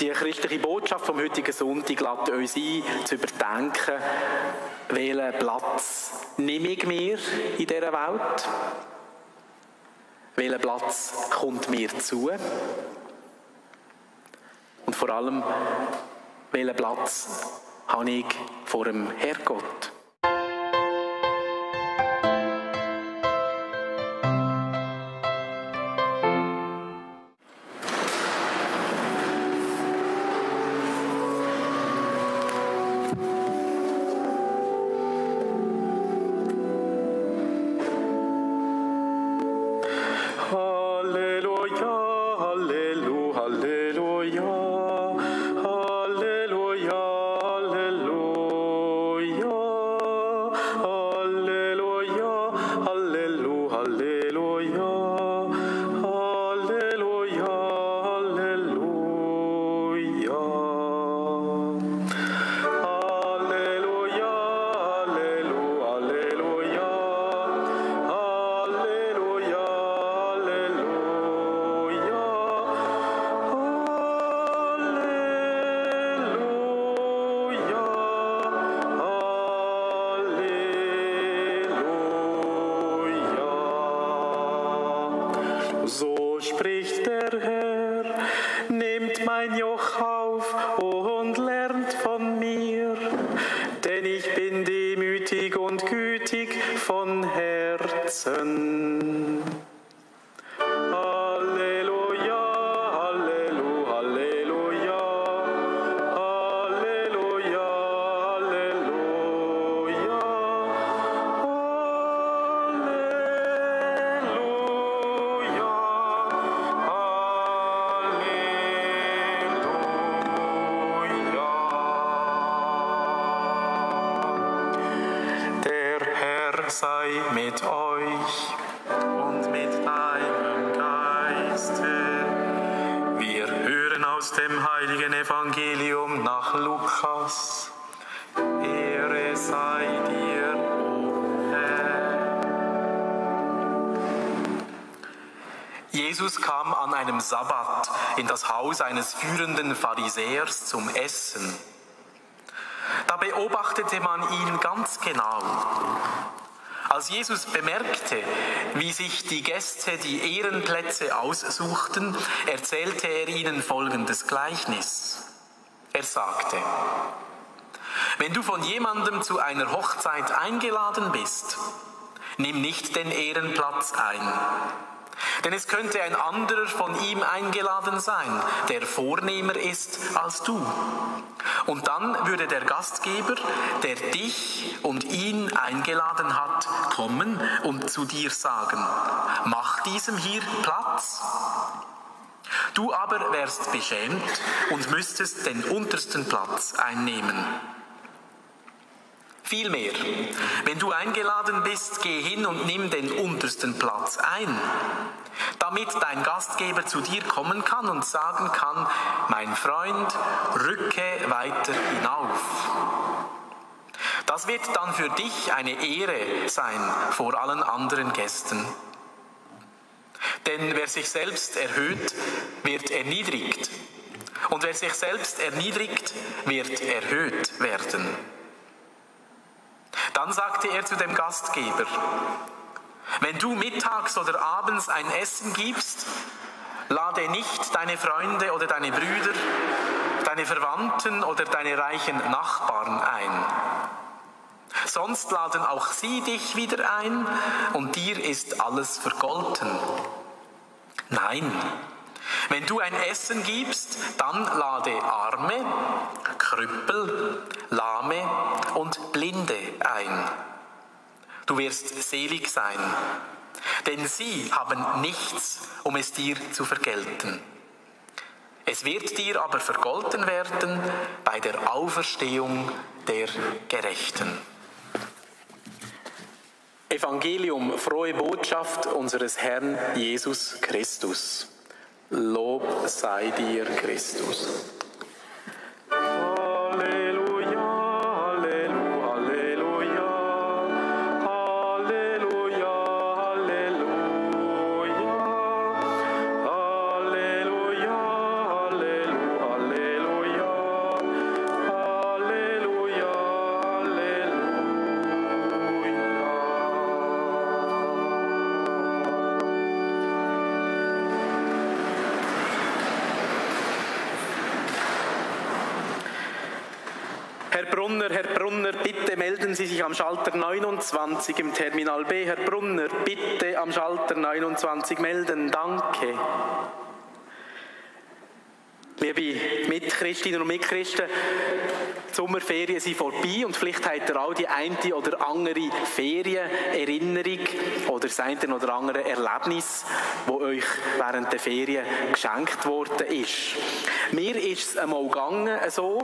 Die christliche Botschaft vom heutigen Sonntag lädt uns ein, zu überdenken, welchen Platz nehme ich mir in dieser Welt? Welcher Platz kommt mir zu? Und vor allem, welchen Platz habe ich vor dem Herrgott? Sei Evangelium nach Lukas. Ehre sei dir, o Herr. Jesus kam an einem Sabbat in das Haus eines führenden Pharisäers zum Essen. Da beobachtete man ihn ganz genau. Als Jesus bemerkte, wie sich die Gäste die Ehrenplätze aussuchten, erzählte er ihnen folgendes Gleichnis. Er sagte, wenn du von jemandem zu einer Hochzeit eingeladen bist, nimm nicht den Ehrenplatz ein denn es könnte ein anderer von ihm eingeladen sein, der vornehmer ist als du. Und dann würde der Gastgeber, der dich und ihn eingeladen hat, kommen und zu dir sagen, mach diesem hier Platz. Du aber wärst beschämt und müsstest den untersten Platz einnehmen. Vielmehr, wenn du eingeladen bist, geh hin und nimm den untersten Platz ein, damit dein Gastgeber zu dir kommen kann und sagen kann, mein Freund, rücke weiter hinauf. Das wird dann für dich eine Ehre sein vor allen anderen Gästen. Denn wer sich selbst erhöht, wird erniedrigt. Und wer sich selbst erniedrigt, wird erhöht werden. Dann sagte er zu dem Gastgeber, wenn du mittags oder abends ein Essen gibst, lade nicht deine Freunde oder deine Brüder, deine Verwandten oder deine reichen Nachbarn ein. Sonst laden auch sie dich wieder ein und dir ist alles vergolten. Nein, wenn du ein Essen gibst, dann lade Arme, Krüppel, Lahme und Blinde ein. Du wirst selig sein, denn sie haben nichts, um es dir zu vergelten. Es wird dir aber vergolten werden bei der Auferstehung der Gerechten. Evangelium, frohe Botschaft unseres Herrn Jesus Christus. Lob sei dir, Christus. Brunner, Herr Brunner, bitte melden Sie sich am Schalter 29 im Terminal B. Herr Brunner, bitte am Schalter 29 melden. Danke. Liebe Mitchristinnen und Mitchristen, die Sommerferien sind vorbei und vielleicht habt ihr auch die eine oder andere Ferienerinnerung oder das eine oder andere Erlebnis, wo euch während der Ferien geschenkt worden ist. Mir ist es einmal gegangen so,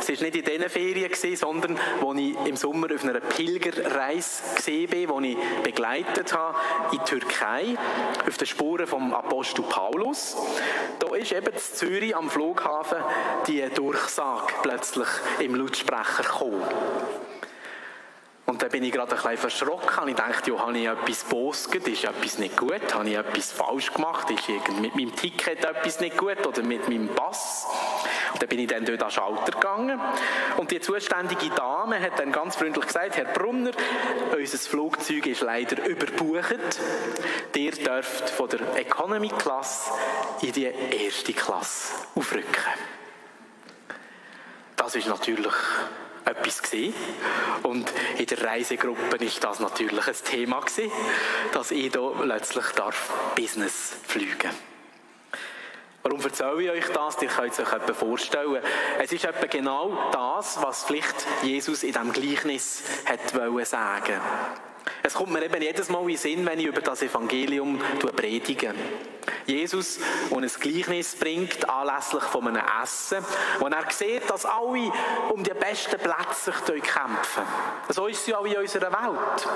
es war nicht in diesen Ferien, gewesen, sondern wo ich im Sommer auf einer Pilgerreise bin, wo ich begleitet habe in die Türkei, auf den Spuren vom Apostel Paulus. Da ist eben in Zürich am Flughafen die Durchsage plötzlich im Lautsprecher gekommen. Und dann bin ich gerade ein bisschen verschrocken. Ich dachte, ja, habe ich etwas bosget? Ist etwas nicht gut? Habe ich etwas falsch gemacht? Ist mit meinem Ticket etwas nicht gut? Oder mit meinem Pass? Dann bin ich dann dort an den Schalter gegangen. Und die zuständige Dame hat dann ganz freundlich gesagt, Herr Brunner, unser Flugzeug ist leider überbucht. Ihr dürft von der Economy Class in die erste Klasse aufrücken. Das ist natürlich etwas gesehen. Und in der Reisegruppe ist das natürlich ein Thema gewesen, dass ich hier plötzlich Business fliegen darf. Warum erzähle ich euch das? Ihr könnt es euch etwa vorstellen. Es ist etwa genau das, was vielleicht Jesus in diesem Gleichnis wollen sagen. Es kommt mir eben jedes Mal in den Sinn, wenn ich über das Evangelium predige. Jesus, der ein Gleichnis bringt, anlässlich von einem Essen, wo er sieht, dass alle um die besten Plätze sich kämpfen. So ist es ja auch in unserer Welt.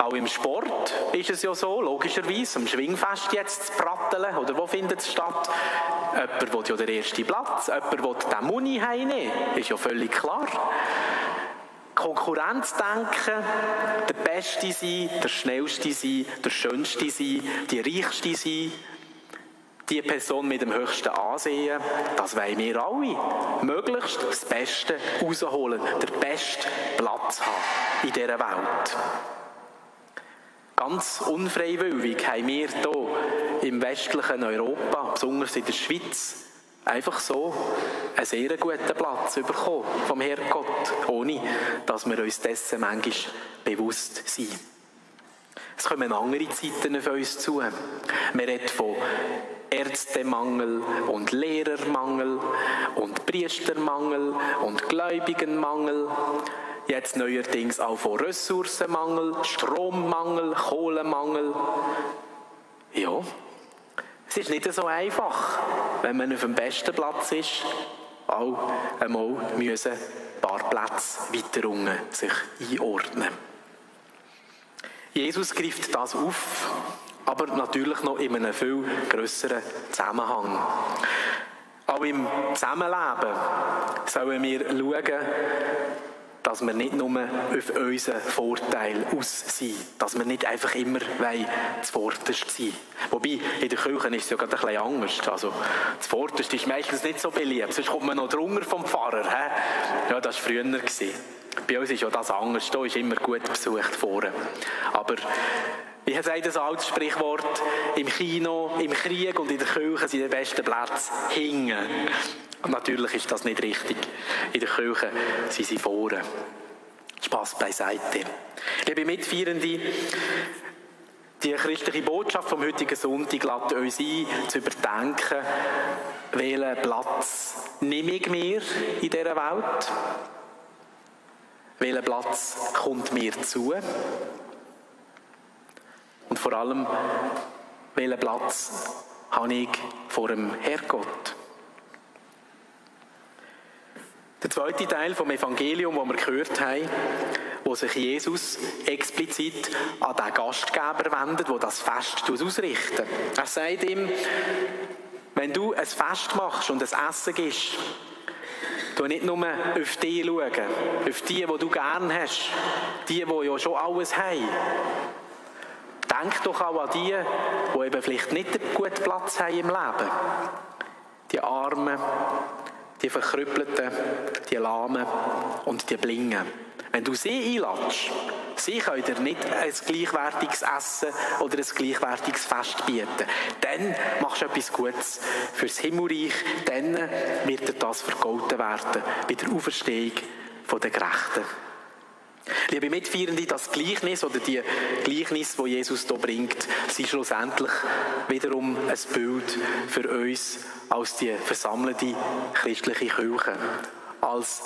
Auch im Sport ist es ja so, logischerweise, am Schwingfest jetzt zu pratteln, oder wo findet es statt? Jemand will ja den ersten Platz, jemand will den Muni heimnehmen, ist ja völlig klar. Konkurrenzdenken, der Beste sein, der Schnellste sein, der Schönste sein, die Reichste sein, die Person mit dem höchsten Ansehen, das wollen wir alle. Möglichst das Beste rausholen, den besten Platz haben in dieser Welt. Ganz unfreiwillig haben wir hier im westlichen Europa, besonders in der Schweiz, einfach so einen sehr guten Platz bekommen vom Herrgott, ohne dass wir uns dessen manchmal bewusst sind. Es kommen andere Zeiten auf uns zu. Man redet von Ärztemangel und Lehrermangel und Priestermangel und Gläubigenmangel. Jetzt neuerdings auch von Ressourcenmangel, Strommangel, Kohlemangel. Ja, es ist nicht so einfach, wenn man auf dem besten Platz ist, auch einmal müssen ein paar Plätze weiter unten sich einordnen. Jesus greift das auf, aber natürlich noch in einem viel größeren Zusammenhang. Auch im Zusammenleben sollen wir schauen, dass wir nicht nur auf unseren Vorteil aus sind, dass wir nicht einfach immer zuvorderst sein Wobei, in der Kirche ist es ja gerade ein bisschen anders. Also, zuvorderst ist meistens nicht so beliebt, sonst kommt man noch drunter vom Pfarrer. He? Ja, das war früher. Bei uns ist ja das anders, da ist immer gut besucht vorne. Aber wie sagt das alte Sprichwort, im Kino, im Krieg und in der Kirche sind die besten Plätze hingen. Natürlich ist das nicht richtig. In der Kirche sind sie vorne. Spaß beiseite. Liebe Mitfeierende, die christliche Botschaft vom heutigen Sonntag lädt uns ein, zu überdenken, welchen Platz nehme ich mir in dieser Welt? Welcher Platz kommt mir zu? Und vor allem, welchen Platz habe ich vor dem Herrgott? Der zweite Teil vom Evangelium, wo wir gehört haben, wo sich Jesus explizit an den Gastgeber wendet, wo das Fest ausrichten. Er sagt ihm, wenn du ein Fest machst und ein Essen gibst, du nicht nur auf die schauen, auf die, die du gern hast, die, die ja schon alles haben. Denk doch auch an die, die eben vielleicht nicht einen guten Platz haben im Leben. Die Armen, die Verkrüppelten, die Lahmen und die Blingen. Wenn du sie einladest, sie können dir nicht ein gleichwertiges Essen oder ein gleichwertiges Fest bieten. Dann machst du etwas Gutes fürs Himmelreich, dann wird dir das vergolten werden bei der Auferstehung der Gerechten. Liebe Mitfeierende, das Gleichnis oder die Gleichnis, wo Jesus hier bringt, sind schlussendlich wiederum ein Bild für uns als die versammelte christliche Kirche. Als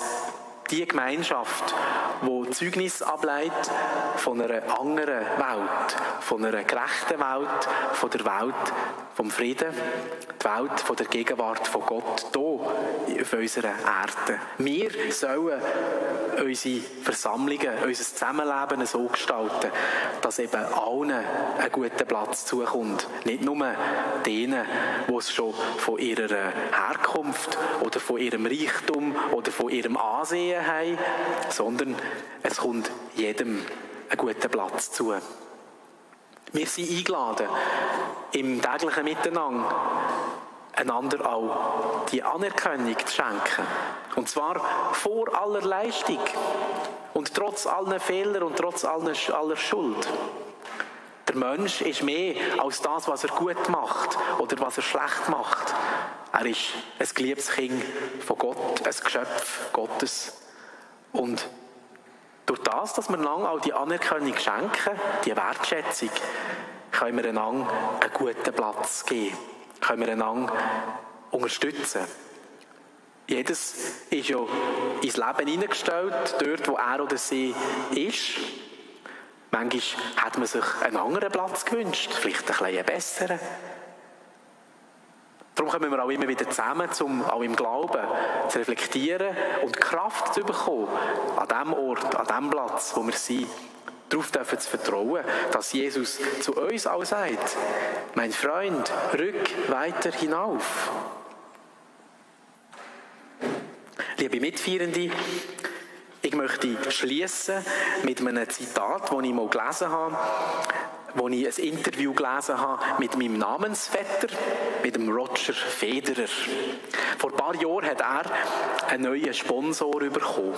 die Gemeinschaft, wo Zeugnis ableitet von einer anderen Welt, von einer gerechten Welt, von der Welt vom Frieden, die Welt von der Gegenwart von Gott hier auf unserer Erde. Wir sollen unsere Versammlungen, unser Zusammenleben so gestalten, dass eben allen ein guter Platz zukommt. Nicht nur denen, die es schon von ihrer Herkunft oder von ihrem Reichtum oder von ihrem Ansehen haben, sondern es kommt jedem ein guter Platz zu. Wir sind eingeladen, im täglichen Miteinander einander auch die Anerkennung zu schenken. Und zwar vor aller Leistung und trotz aller Fehler und trotz aller Schuld. Der Mensch ist mehr als das, was er gut macht oder was er schlecht macht. Er ist ein geliebtes Kind von Gott, ein Geschöpf Gottes. Und durch das, dass wir lange auch die Anerkennung schenken, die Wertschätzung, können wir einander einen guten Platz geben, können wir einander unterstützen. Jedes ist ja ins Leben hineingestellt, dort, wo er oder sie ist. Manchmal hat man sich einen anderen Platz gewünscht, vielleicht ein bisschen besseren. Darum kommen wir auch immer wieder zusammen, um auch im Glauben zu reflektieren und Kraft zu bekommen, an dem Ort, an dem Platz, wo wir sind. Darauf dürfen zu vertrauen, dass Jesus zu uns auch sagt, mein Freund, rück weiter hinauf. Liebe Mitfeierende, ich möchte schließen mit einem Zitat, das ich mal gelesen habe wo ich ein Interview gelesen habe mit meinem Namensvetter, mit dem Roger Federer. Vor ein paar Jahren hat er einen neuen Sponsor bekommen.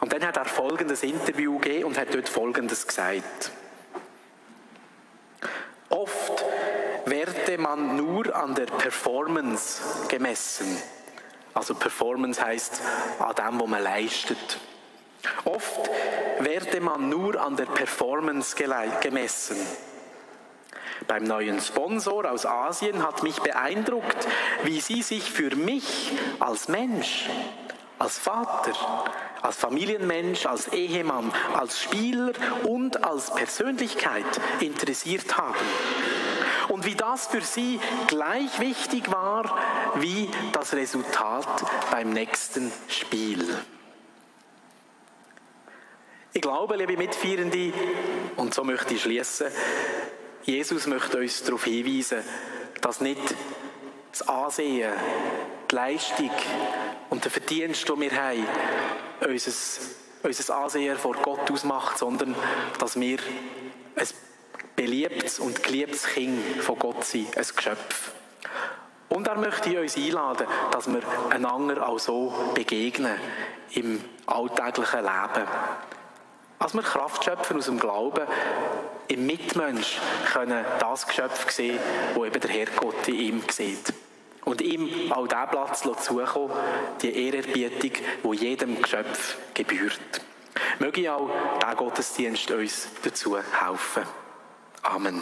Und dann hat er folgendes Interview gegeben und hat dort folgendes gesagt. Oft werde man nur an der Performance gemessen. Also Performance heißt an dem, was man leistet. Oft werde man nur an der Performance gemessen. Beim neuen Sponsor aus Asien hat mich beeindruckt, wie sie sich für mich als Mensch, als Vater, als Familienmensch, als Ehemann, als Spieler und als Persönlichkeit interessiert haben. Und wie das für sie gleich wichtig war wie das Resultat beim nächsten Spiel. Ich glaube, liebe Mitfeierende, und so möchte ich schließen, Jesus möchte uns darauf hinweisen, dass nicht das Ansehen, die Leistung und der Verdienst, den wir haben, unser, unser Ansehen vor Gott ausmacht, sondern dass wir ein beliebtes und geliebtes Kind von Gott sind, ein Geschöpf. Und er möchte uns einladen, dass wir einander auch so begegnen im alltäglichen Leben. Als wir Kraft schöpfen aus dem Glauben, im Mitmensch können das Geschöpf sehen, wo eben der Herrgott in ihm sieht. Und ihm auch den Platz zukommen, die Ehrerbietung, wo jedem Geschöpf gebührt. Möge auch der Gottesdienst uns dazu helfen. Amen.